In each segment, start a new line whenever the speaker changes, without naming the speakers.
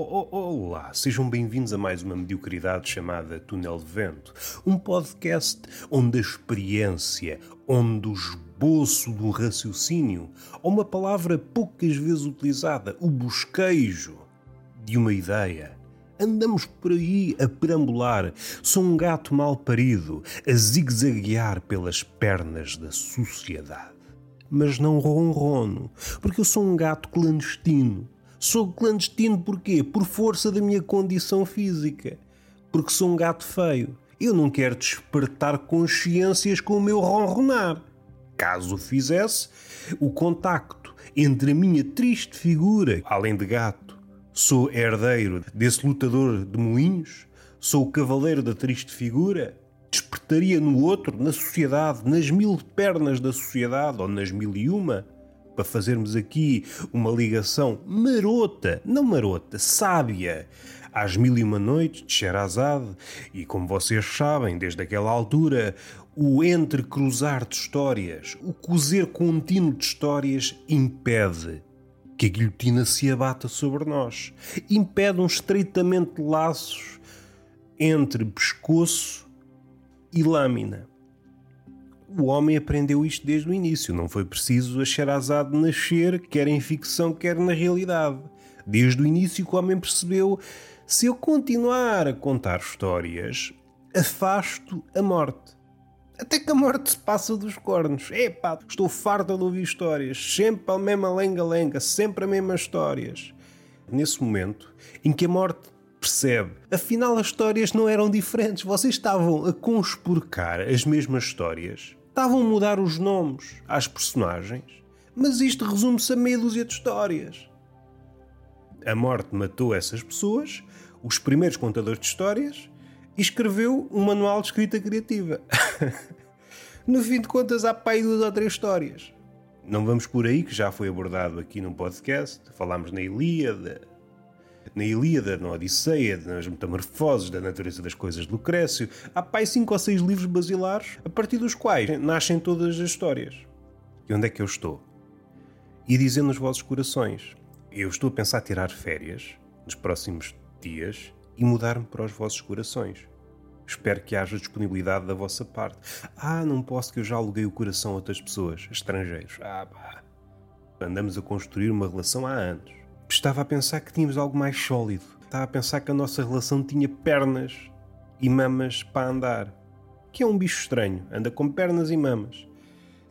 Oh, oh, olá, sejam bem-vindos a mais uma mediocridade chamada Túnel de Vento, um podcast onde a experiência, onde o esboço do raciocínio, ou uma palavra poucas vezes utilizada, o bosquejo de uma ideia, Andamos por aí a perambular. Sou um gato mal parido, a zigue-zaguear pelas pernas da sociedade. Mas não ronrono, porque eu sou um gato clandestino. Sou clandestino porquê? Por força da minha condição física. Porque sou um gato feio. Eu não quero despertar consciências com o meu ronronar. Caso o fizesse, o contacto entre a minha triste figura, além de gato, Sou herdeiro desse lutador de moinhos? Sou o cavaleiro da triste figura? Despertaria no outro, na sociedade, nas mil pernas da sociedade ou nas mil e uma? Para fazermos aqui uma ligação marota, não marota, sábia, às mil e uma noites de Sherazade, e como vocês sabem, desde aquela altura, o entrecruzar de histórias, o cozer contínuo de histórias impede que a guilhotina se abata sobre nós. Impede um estreitamento de laços entre pescoço e lâmina. O homem aprendeu isto desde o início. Não foi preciso a Sherazade nascer, quer em ficção, quer na realidade. Desde o início que o homem percebeu: se eu continuar a contar histórias, afasto a morte. Até que a morte se passa dos cornos. Epá, estou farta de ouvir histórias. Sempre a mesma lenga-lenga, sempre as mesmas histórias. Nesse momento em que a morte percebe, afinal as histórias não eram diferentes. Vocês estavam a conspurcar as mesmas histórias. Estavam a mudar os nomes às personagens. Mas isto resume-se a meia dúzia de histórias. A morte matou essas pessoas, os primeiros contadores de histórias, e escreveu um manual de escrita criativa. no fim de contas, há pai duas ou três histórias. Não vamos por aí, que já foi abordado aqui no podcast. Falámos na Ilíada, na Ilíada, na Odisseia, nas Metamorfoses, da natureza das coisas de Lucrécio. Há pai cinco ou seis livros basilares a partir dos quais nascem todas as histórias. E onde é que eu estou? E dizendo nos vossos corações, eu estou a pensar tirar férias nos próximos dias e mudar-me para os vossos corações. Espero que haja disponibilidade da vossa parte. Ah, não posso que eu já aluguei o coração a outras pessoas, estrangeiros. Ah, pá. Andamos a construir uma relação há anos. Estava a pensar que tínhamos algo mais sólido. Estava a pensar que a nossa relação tinha pernas e mamas para andar. Que é um bicho estranho, anda com pernas e mamas.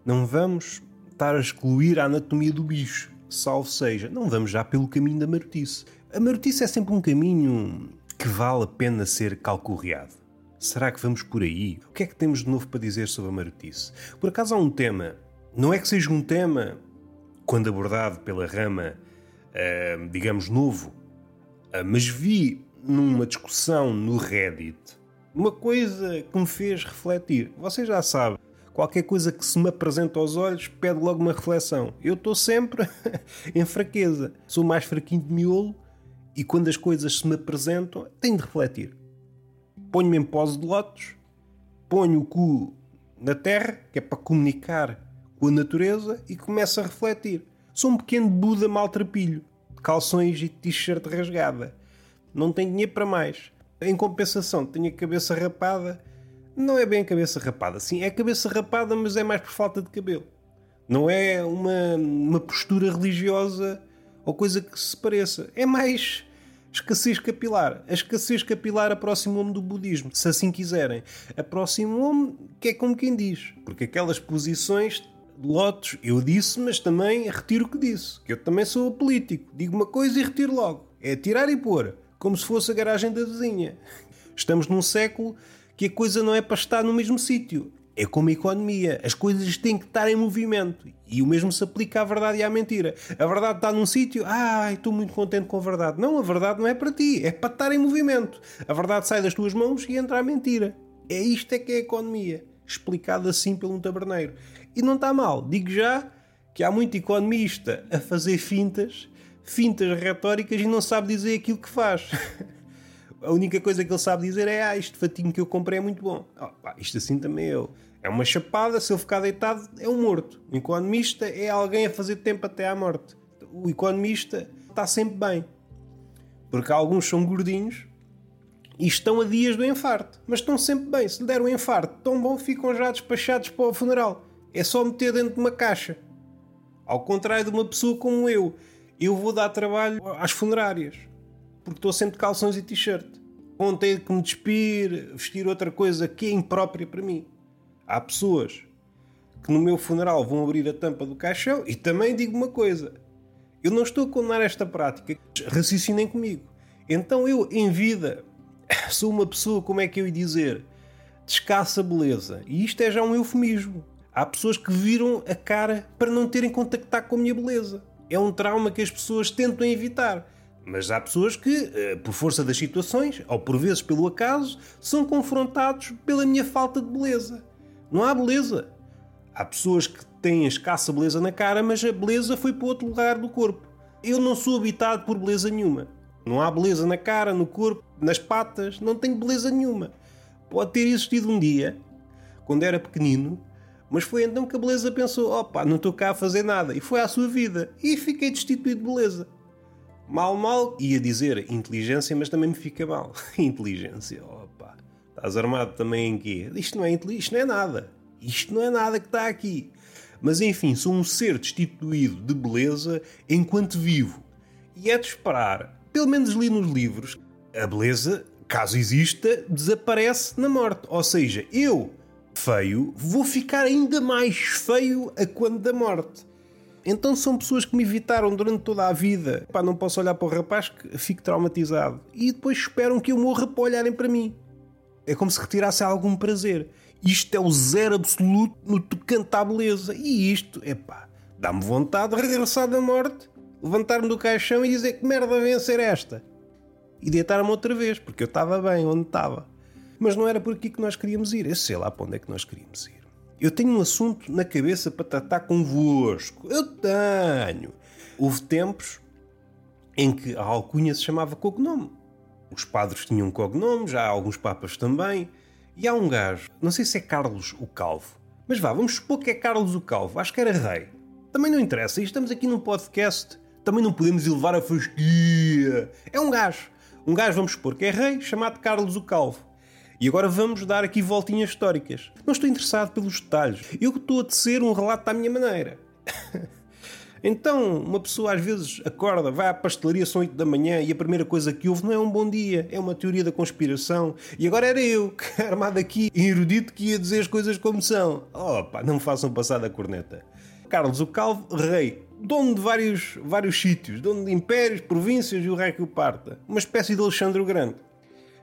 Não vamos estar a excluir a anatomia do bicho, salvo seja. Não vamos já pelo caminho da marotice. A marotice é sempre um caminho que vale a pena ser calcorreado. Será que vamos por aí? O que é que temos de novo para dizer sobre a marotice? Por acaso há um tema, não é que seja um tema, quando abordado pela rama, uh, digamos, novo, uh, mas vi numa discussão no Reddit uma coisa que me fez refletir. Vocês já sabem, qualquer coisa que se me apresenta aos olhos pede logo uma reflexão. Eu estou sempre em fraqueza. Sou mais fraquinho de miolo e quando as coisas se me apresentam, tenho de refletir. Ponho-me em pose de lotos, ponho o cu na terra, que é para comunicar com a natureza, e começo a refletir. Sou um pequeno Buda maltrapilho, de calções e t-shirt rasgada. Não tenho dinheiro para mais. Em compensação, tenho a cabeça rapada. Não é bem a cabeça rapada, sim, é a cabeça rapada, mas é mais por falta de cabelo. Não é uma, uma postura religiosa ou coisa que se pareça. É mais escassez capilar. A escassez capilar aproximou-me do budismo, se assim quiserem. Aproximou-me, que é como quem diz. Porque aquelas posições lotos, eu disse, mas também retiro o que disse. Que eu também sou político. Digo uma coisa e retiro logo. É tirar e pôr. Como se fosse a garagem da vizinha. Estamos num século que a coisa não é para estar no mesmo sítio. É como a economia. As coisas têm que estar em movimento. E o mesmo se aplica à verdade e à mentira. A verdade está num sítio, ah, estou muito contente com a verdade. Não, a verdade não é para ti, é para estar em movimento. A verdade sai das tuas mãos e entra a mentira. É isto é que é a economia. Explicado assim por um taberneiro. E não está mal. Digo já que há muito economista a fazer fintas, fintas retóricas e não sabe dizer aquilo que faz. a única coisa que ele sabe dizer é: Ah, este fatinho que eu comprei é muito bom. Oh, pá, isto assim também eu. É uma chapada, se ele ficar deitado, é um morto. O economista é alguém a fazer tempo até à morte. O economista está sempre bem. Porque alguns são gordinhos e estão a dias do infarto. Mas estão sempre bem. Se lhe der um infarto tão bom, ficam já despachados para o funeral. É só meter dentro de uma caixa. Ao contrário de uma pessoa como eu, eu vou dar trabalho às funerárias. Porque estou sempre de calções e t-shirt. Vão ter que me despir, vestir outra coisa que é imprópria para mim. Há pessoas que no meu funeral vão abrir a tampa do caixão e também digo uma coisa. Eu não estou a condenar esta prática. Raciocinem comigo. Então eu, em vida, sou uma pessoa, como é que eu ia dizer, de escassa beleza. E isto é já um eufemismo. Há pessoas que viram a cara para não terem contactar com a minha beleza. É um trauma que as pessoas tentam evitar. Mas há pessoas que, eh, por força das situações, ou por vezes pelo acaso, são confrontados pela minha falta de beleza. Não há beleza. Há pessoas que têm escassa beleza na cara, mas a beleza foi para outro lugar do corpo. Eu não sou habitado por beleza nenhuma. Não há beleza na cara, no corpo, nas patas, não tenho beleza nenhuma. Pode ter existido um dia, quando era pequenino, mas foi então que a beleza pensou: opa, não estou cá a fazer nada, e foi à sua vida, e fiquei destituído de beleza. Mal, mal, ia dizer inteligência, mas também me fica mal. inteligência, opa, estás armado também em quê? Isto não é isto não é nada. Isto não é nada que está aqui. Mas enfim, sou um ser destituído de beleza enquanto vivo. E é de esperar pelo menos li nos livros, a beleza, caso exista, desaparece na morte. Ou seja, eu, feio, vou ficar ainda mais feio a quando da morte. Então são pessoas que me evitaram durante toda a vida. Pá, não posso olhar para o rapaz que fico traumatizado. E depois esperam que eu morra para olharem para mim. É como se retirasse algum prazer. Isto é o zero absoluto no tocante à beleza. E isto, é pá, dá-me vontade de regressar da morte levantar-me do caixão e dizer que merda ser esta. E deitar-me outra vez, porque eu estava bem onde estava. Mas não era por aqui que nós queríamos ir. Eu sei lá para onde é que nós queríamos ir. Eu tenho um assunto na cabeça para tratar convosco. Eu tenho. Houve tempos em que a alcunha se chamava cognome. Os padres tinham cognome, já há alguns papas também. E há um gajo, não sei se é Carlos o Calvo, mas vá, vamos supor que é Carlos o Calvo, acho que era rei. Também não interessa, estamos aqui num podcast também não podemos elevar a fasquia. É um gajo. Um gajo, vamos supor, que é rei, chamado Carlos o Calvo. E agora vamos dar aqui voltinhas históricas. Não estou interessado pelos detalhes. Eu estou a tecer um relato à minha maneira. então, uma pessoa às vezes acorda, vai à pastelaria, são 8 da manhã e a primeira coisa que ouve não é um bom dia, é uma teoria da conspiração. E agora era eu, armado aqui, erudito, que ia dizer as coisas como são. Opa, não me façam passar da corneta. Carlos o Calvo, rei, dono de vários, vários sítios, dono de impérios, províncias e o rei que o parta. Uma espécie de Alexandre o Grande.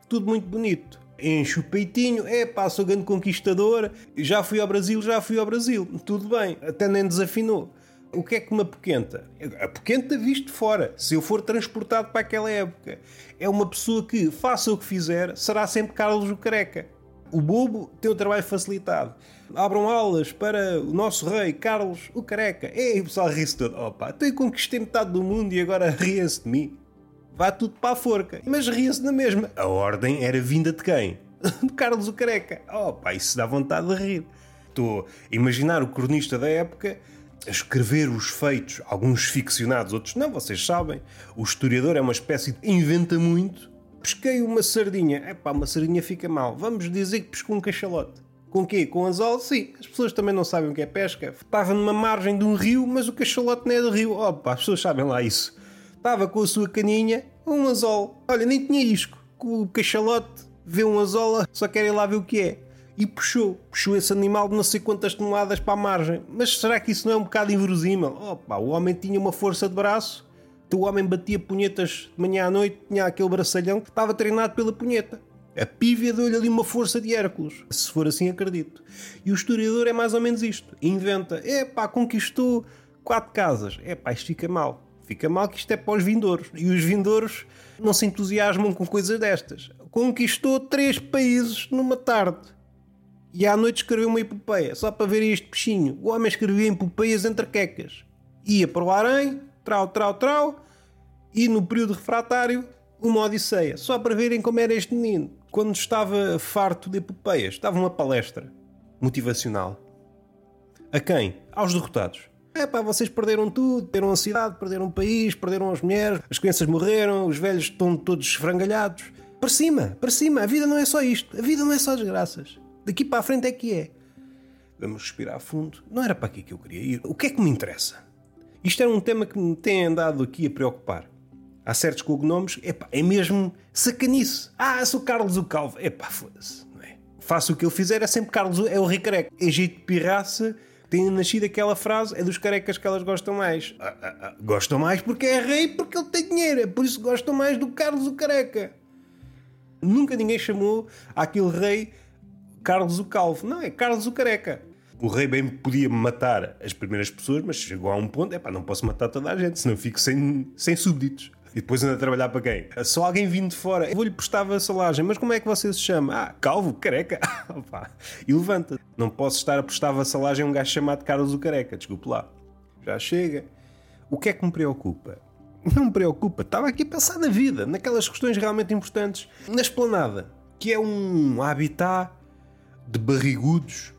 Tudo muito bonito. Enche o peitinho, é pá, sou grande conquistador, já fui ao Brasil, já fui ao Brasil. Tudo bem, até nem desafinou. O que é que me apoquenta? Apoquenta visto de fora, se eu for transportado para aquela época. É uma pessoa que, faça o que fizer, será sempre Carlos o Careca. O bobo tem o trabalho facilitado abram aulas para o nosso rei Carlos o Careca. E o pessoal ri-se todo. Opa, eu conquistei metade do mundo e agora riem-se de mim. Vá tudo para a forca. Mas ria-se na mesma. A ordem era vinda de quem? De Carlos o Careca. Opa, isso dá vontade de rir. Estou a imaginar o cronista da época a escrever os feitos, alguns ficcionados, outros não, vocês sabem. O historiador é uma espécie de inventa muito. Pesquei uma sardinha. Epá, uma sardinha fica mal. Vamos dizer que pescou um cachalote. Com quê? Com anzol? Sim. As pessoas também não sabem o que é pesca. Estava numa margem de um rio, mas o cachalote não é do rio. Opa, as pessoas sabem lá isso. Estava com a sua caninha, um anzol. Olha, nem tinha isco. O cachalote vê um anzol, só quer ir lá ver o que é. E puxou. Puxou esse animal de não sei quantas toneladas para a margem. Mas será que isso não é um bocado inverosímil? Opa, o homem tinha uma força de braço. Então o homem batia punhetas de manhã à noite, tinha aquele braçalhão que estava treinado pela punheta. A pívia deu-lhe ali uma força de Hércules. Se for assim, acredito. E o historiador é mais ou menos isto. Inventa. É conquistou quatro casas. É isto fica mal. Fica mal que isto é para os vindouros. E os vindouros não se entusiasmam com coisas destas. Conquistou três países numa tarde. E à noite escreveu uma epopeia, só para ver este peixinho. O homem escrevia epopeias entre quecas. Ia para o harém, trau, trau, trau, e no período refratário, uma odisseia, só para verem como era este menino quando estava farto de epopeias, estava uma palestra motivacional. A quem? Aos derrotados. É pá, vocês perderam tudo, perderam a cidade, perderam o país, perderam as mulheres, as crianças morreram, os velhos estão todos esfrangalhados. Para cima, para cima, a vida não é só isto, a vida não é só desgraças. Daqui para a frente é que é. Vamos respirar fundo. Não era para aqui que eu queria ir. O que é que me interessa? Isto é um tema que me tem andado aqui a preocupar. Há certos cognomes, epá, é mesmo sacanice. Ah, sou Carlos o Calvo. Epá, foda-se, é? Faço o que eu fizer, é sempre Carlos, é o rei careca. De pirraça, tem nascido aquela frase, é dos carecas que elas gostam mais. Ah, ah, ah, gostam mais porque é rei, porque ele tem dinheiro. É por isso gostam mais do Carlos o careca. Nunca ninguém chamou aquele rei Carlos o Calvo. Não, é Carlos o careca. O rei bem podia matar as primeiras pessoas, mas chegou a um ponto, é pá, não posso matar toda a gente, senão fico sem, sem súbditos. E depois anda a trabalhar para quem? Só alguém vindo de fora. Eu vou-lhe prestar vassalagem. Mas como é que você se chama? Ah, calvo, careca. e levanta. Não posso estar a prestar vassalagem a um gajo chamado Carlos o Careca. Desculpe lá. Já chega. O que é que me preocupa? Não me preocupa. Estava aqui a pensar na vida, naquelas questões realmente importantes. Na esplanada, que é um habitat de barrigudos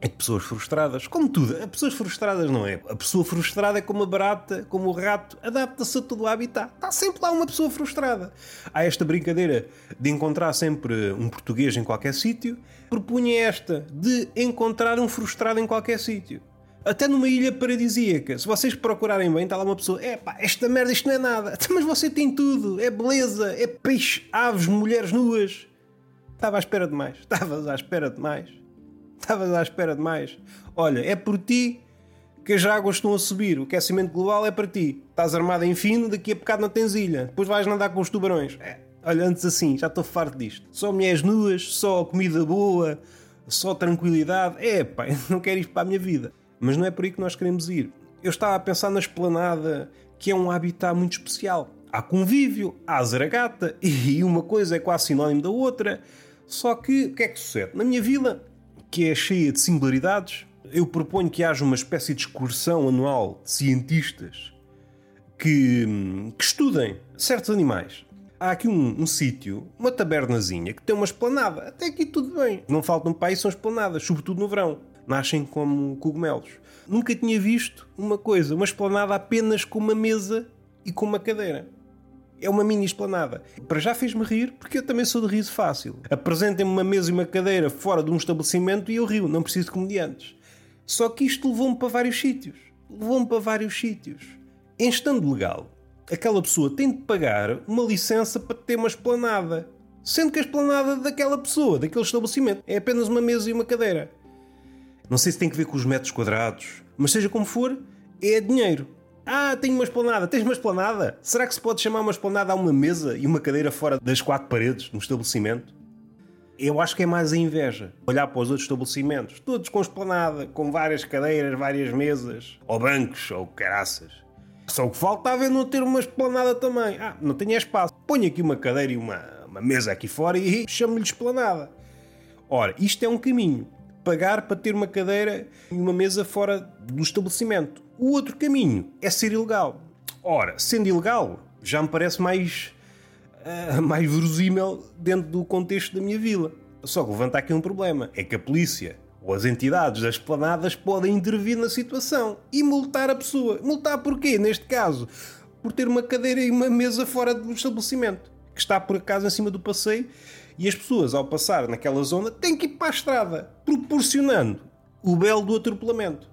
é de pessoas frustradas. Como tudo, a pessoas frustradas não é. A pessoa frustrada é como a barata, como o rato, adapta-se a todo o habitat. Está sempre lá uma pessoa frustrada. Há esta brincadeira de encontrar sempre um português em qualquer sítio. Propunha esta de encontrar um frustrado em qualquer sítio. Até numa ilha paradisíaca, se vocês procurarem bem, está lá uma pessoa: é pá, esta merda isto não é nada. Mas você tem tudo: é beleza, é peixe, aves, mulheres nuas. Estava à espera de mais. Estavas à espera de mais. Estavas à espera de mais. Olha, é por ti que as águas estão a subir. O aquecimento global é para ti. Estás armado em fino, daqui a bocado não tens ilha. Depois vais nadar com os tubarões. É. Olha, antes assim, já estou farto disto. Só mulheres nuas, só comida boa, só tranquilidade. É, pá, não quero isto para a minha vida. Mas não é por aí que nós queremos ir. Eu estava a pensar na esplanada, que é um habitat muito especial. Há convívio, há zaragata, e uma coisa é quase sinónimo da outra. Só que o que é que sucede? Na minha vila, que é cheia de singularidades, eu proponho que haja uma espécie de excursão anual de cientistas que, que estudem certos animais. Há aqui um, um sítio, uma tabernazinha, que tem uma esplanada. Até aqui tudo bem. Não faltam para aí, são esplanadas, sobretudo no verão. Nascem como cogumelos. Nunca tinha visto uma coisa, uma esplanada apenas com uma mesa e com uma cadeira. É uma mini esplanada. Para já fez-me rir, porque eu também sou de riso fácil. Apresentem-me uma mesa e uma cadeira fora de um estabelecimento e eu rio, não preciso de comediantes. Só que isto levou-me para vários sítios. Levou-me para vários sítios. Em estando legal, aquela pessoa tem de pagar uma licença para ter uma esplanada. Sendo que a esplanada daquela pessoa, daquele estabelecimento, é apenas uma mesa e uma cadeira. Não sei se tem que ver com os metros quadrados, mas seja como for, é dinheiro. Ah, tenho uma esplanada. Tens uma esplanada? Será que se pode chamar uma esplanada a uma mesa e uma cadeira fora das quatro paredes no estabelecimento? Eu acho que é mais a inveja. Olhar para os outros estabelecimentos, todos com esplanada, com várias cadeiras, várias mesas, ou bancos, ou caraças. Só o que faltava é não ter uma esplanada também. Ah, não tenho espaço. Ponho aqui uma cadeira e uma, uma mesa aqui fora e chamo-lhe esplanada. Ora, isto é um caminho. Pagar para ter uma cadeira e uma mesa fora do estabelecimento. O outro caminho é ser ilegal. Ora, sendo ilegal, já me parece mais, uh, mais verosímil dentro do contexto da minha vila. Só que levanta aqui um problema: é que a polícia ou as entidades das planadas podem intervir na situação e multar a pessoa. Multar porquê, neste caso? Por ter uma cadeira e uma mesa fora do estabelecimento, que está por acaso em cima do passeio, e as pessoas, ao passar naquela zona, têm que ir para a estrada, proporcionando o belo do atropelamento.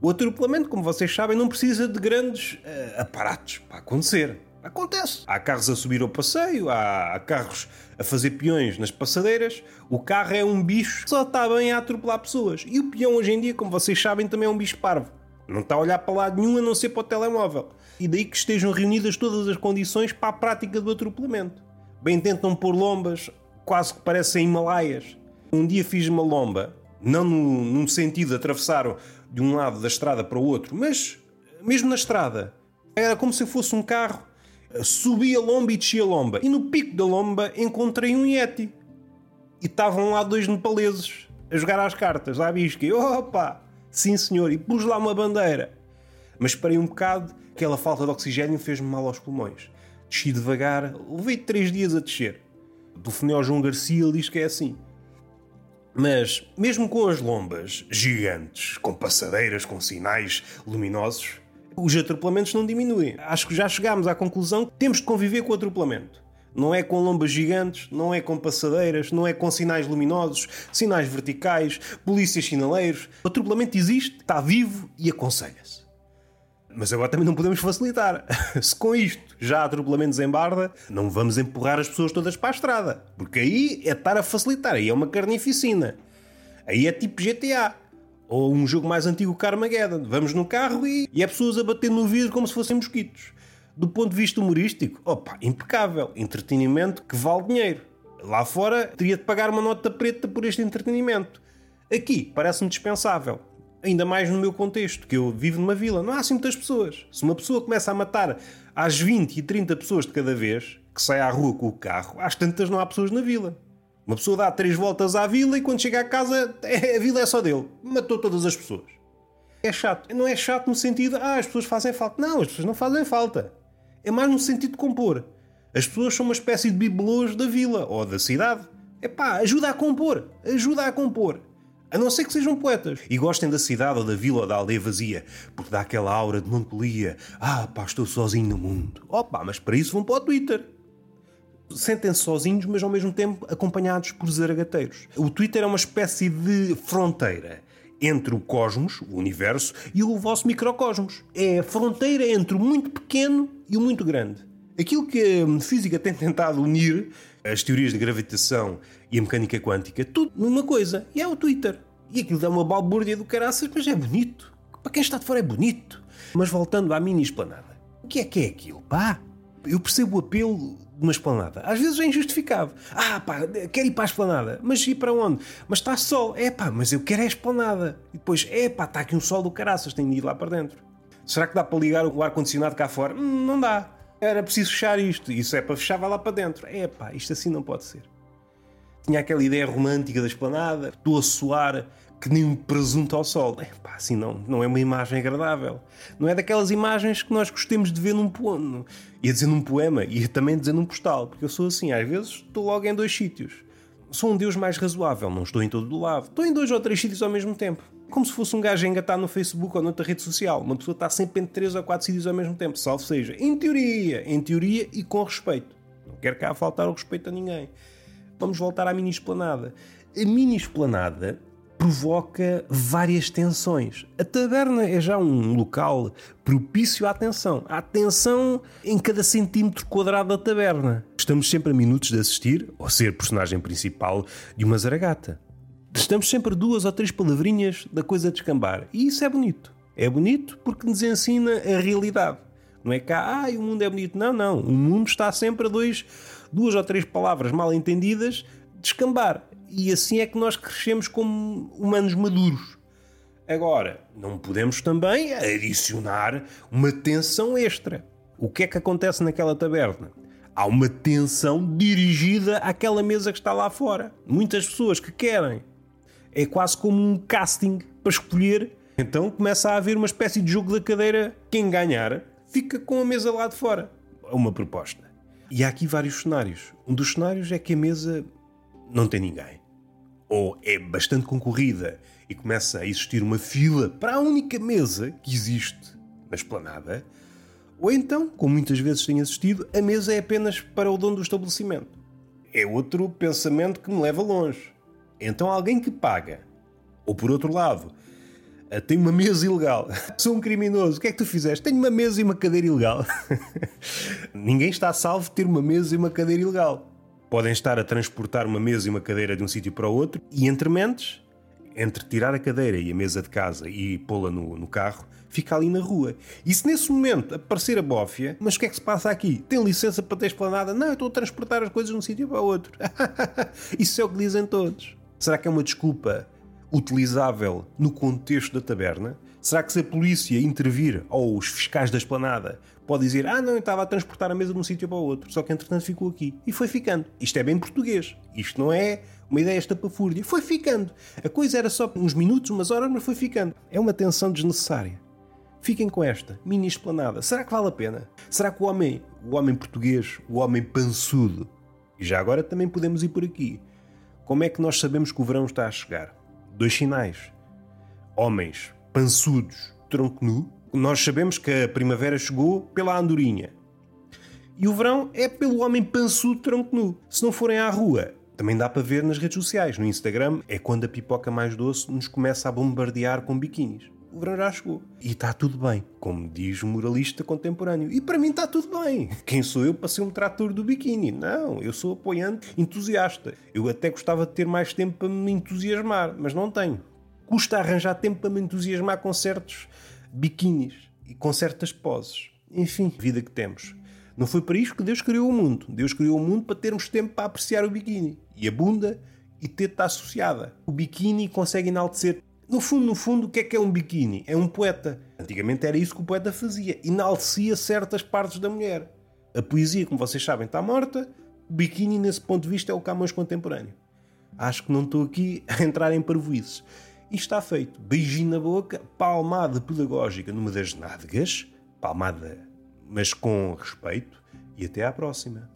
O atropelamento, como vocês sabem, não precisa de grandes uh, aparatos para acontecer. Acontece. Há carros a subir ao passeio, há carros a fazer peões nas passadeiras. O carro é um bicho que só está bem a atropelar pessoas. E o peão, hoje em dia, como vocês sabem, também é um bicho parvo. Não está a olhar para lado nenhum a não ser para o telemóvel. E daí que estejam reunidas todas as condições para a prática do atropelamento. Bem tentam pôr lombas, quase que parecem Himalaias. Um dia fiz uma lomba, não no, num sentido de atravessar de um lado da estrada para o outro, mas mesmo na estrada. Era como se fosse um carro. Subia a lomba e descia a lomba. E no pico da lomba encontrei um Yeti. E estavam lá dois nepaleses a jogar às cartas, à bisca. E opa! Sim senhor, e pus lá uma bandeira. Mas esperei um bocado, aquela falta de oxigênio fez-me mal aos pulmões. Desci devagar, levei três dias a descer. Telefonei ao João Garcia, ele diz que é assim. Mas, mesmo com as lombas gigantes, com passadeiras, com sinais luminosos, os atropelamentos não diminuem. Acho que já chegámos à conclusão que temos de conviver com o atropelamento. Não é com lombas gigantes, não é com passadeiras, não é com sinais luminosos, sinais verticais, polícias sinaleiros. O atropelamento existe, está vivo e aconselha-se. Mas agora também não podemos facilitar. Se com isto já há atropelamentos em Barda, não vamos empurrar as pessoas todas para a estrada. Porque aí é estar a facilitar, aí é uma carnificina. Aí é tipo GTA. Ou um jogo mais antigo, Carmageddon. Vamos no carro e, e é pessoas a bater no vidro como se fossem mosquitos. Do ponto de vista humorístico, opa, impecável. Entretenimento que vale dinheiro. Lá fora teria de pagar uma nota preta por este entretenimento. Aqui parece-me dispensável. Ainda mais no meu contexto, que eu vivo numa vila, não há assim muitas pessoas. Se uma pessoa começa a matar às 20 e 30 pessoas de cada vez, que sai à rua com o carro, às tantas não há pessoas na vila. Uma pessoa dá três voltas à vila e quando chega à casa, é, a vila é só dele. Matou todas as pessoas. É chato. Não é chato no sentido, ah, as pessoas fazem falta. Não, as pessoas não fazem falta. É mais no sentido de compor. As pessoas são uma espécie de bibelôs da vila ou da cidade. É pá, ajuda a compor. Ajuda a compor. A não ser que sejam poetas e gostem da cidade ou da vila ou da aldeia vazia, porque dá aquela aura de melancolia. Ah, pá, estou sozinho no mundo. Opa, mas para isso vão para o Twitter. Sentem-se sozinhos, mas ao mesmo tempo acompanhados por zaragateiros. O Twitter é uma espécie de fronteira entre o cosmos, o universo, e o vosso microcosmos. É a fronteira entre o muito pequeno e o muito grande. Aquilo que a física tem tentado unir, as teorias de gravitação e a mecânica quântica, tudo numa coisa, e é o Twitter. E aquilo dá uma balbúrdia do caraças, mas é bonito. Para quem está de fora é bonito. Mas voltando à mini esplanada, o que é que é aquilo, pá? Eu percebo o apelo de uma esplanada. Às vezes é injustificado. Ah, pá, quero ir para a esplanada. Mas ir para onde? Mas está sol. É pá, mas eu quero é a esplanada. E depois, é pá, está aqui um sol do caraças, tenho de ir lá para dentro. Será que dá para ligar o ar-condicionado cá fora? Hum, não dá. Era preciso fechar isto. Isso é para fechar, vai lá para dentro. É isto assim não pode ser. Tinha aquela ideia romântica da esplanada, estou a suar que nem um presunto ao sol. É assim não, não é uma imagem agradável. Não é daquelas imagens que nós gostemos de ver num poema. Ia dizer num poema, ia também dizer num postal, porque eu sou assim, às vezes estou logo em dois sítios. Sou um Deus mais razoável, não estou em todo o lado. Estou em dois ou três sítios ao mesmo tempo como se fosse um gajo a engatar no Facebook ou noutra rede social. Uma pessoa está sempre em três ou quatro sítios ao mesmo tempo, salvo seja, em teoria, em teoria e com respeito. Não quero cá faltar o respeito a ninguém. Vamos voltar à mini esplanada. A mini esplanada provoca várias tensões. A taberna é já um local propício à tensão. Há tensão em cada centímetro quadrado da taberna. Estamos sempre a minutos de assistir ou ser personagem principal de uma zaragata. Estamos sempre duas ou três palavrinhas da coisa descambar. E isso é bonito. É bonito porque nos ensina a realidade. Não é cá, ah, o mundo é bonito. Não, não. O mundo está sempre a dois, duas ou três palavras mal entendidas descambar. E assim é que nós crescemos como humanos maduros. Agora, não podemos também adicionar uma tensão extra. O que é que acontece naquela taberna? Há uma tensão dirigida àquela mesa que está lá fora. Muitas pessoas que querem é quase como um casting para escolher. Então começa a haver uma espécie de jogo da cadeira. Quem ganhar fica com a mesa lá de fora. Uma proposta. E há aqui vários cenários. Um dos cenários é que a mesa não tem ninguém. Ou é bastante concorrida e começa a existir uma fila para a única mesa que existe na esplanada. Ou então, como muitas vezes tenho assistido, a mesa é apenas para o dono do estabelecimento. É outro pensamento que me leva longe. Então alguém que paga, ou por outro lado, eh, tem uma mesa ilegal. Sou um criminoso. O que é que tu fizeste? Tenho uma mesa e uma cadeira ilegal. Ninguém está salvo de ter uma mesa e uma cadeira ilegal. Podem estar a transportar uma mesa e uma cadeira de um sítio para o outro e entre mentes, entre tirar a cadeira e a mesa de casa e pô-la no, no, carro, fica ali na rua. E se nesse momento aparecer a bófia, mas o que é que se passa aqui? Tem licença para ter esplanada? Não, eu estou a transportar as coisas de um sítio para o outro. Isso é o que dizem todos. Será que é uma desculpa utilizável no contexto da taberna? Será que se a polícia intervir ou os fiscais da esplanada pode dizer ah não, eu estava a transportar a mesa de um sítio para o outro, só que entretanto ficou aqui. E foi ficando. Isto é bem português. Isto não é uma ideia estapafúrdia. Foi ficando. A coisa era só uns minutos, umas horas, mas foi ficando. É uma tensão desnecessária. Fiquem com esta mini esplanada. Será que vale a pena? Será que o homem, o homem português, o homem pançudo, e já agora também podemos ir por aqui, Como é que nós sabemos que o verão está a chegar? Dois sinais. Homens pançudos, tronco nu. Nós sabemos que a primavera chegou pela andorinha. E o verão é pelo homem pançudo, tronco nu. Se não forem à rua, também dá para ver nas redes sociais. No Instagram é quando a pipoca mais doce nos começa a bombardear com biquínis. O verão já chegou. E está tudo bem, como diz o moralista contemporâneo. E para mim está tudo bem. Quem sou eu para ser um trator do biquíni? Não, eu sou apoiante entusiasta. Eu até gostava de ter mais tempo para me entusiasmar, mas não tenho custa arranjar tempo para me entusiasmar com certos biquínis e com certas poses. Enfim, vida que temos. Não foi para isto que Deus criou o mundo. Deus criou o mundo para termos tempo para apreciar o biquíni. E a bunda e está associada. O biquíni consegue enaltecer. No fundo, no fundo, o que é que é um biquíni? É um poeta. Antigamente era isso que o poeta fazia. Enaltecia certas partes da mulher. A poesia, como vocês sabem, está morta. O biquíni, nesse ponto de vista, é o Camões contemporâneo. Acho que não estou aqui a entrar em parvoices. E está feito. Beijinho na boca, palmada pedagógica numa das nádegas, palmada, mas com respeito, e até à próxima.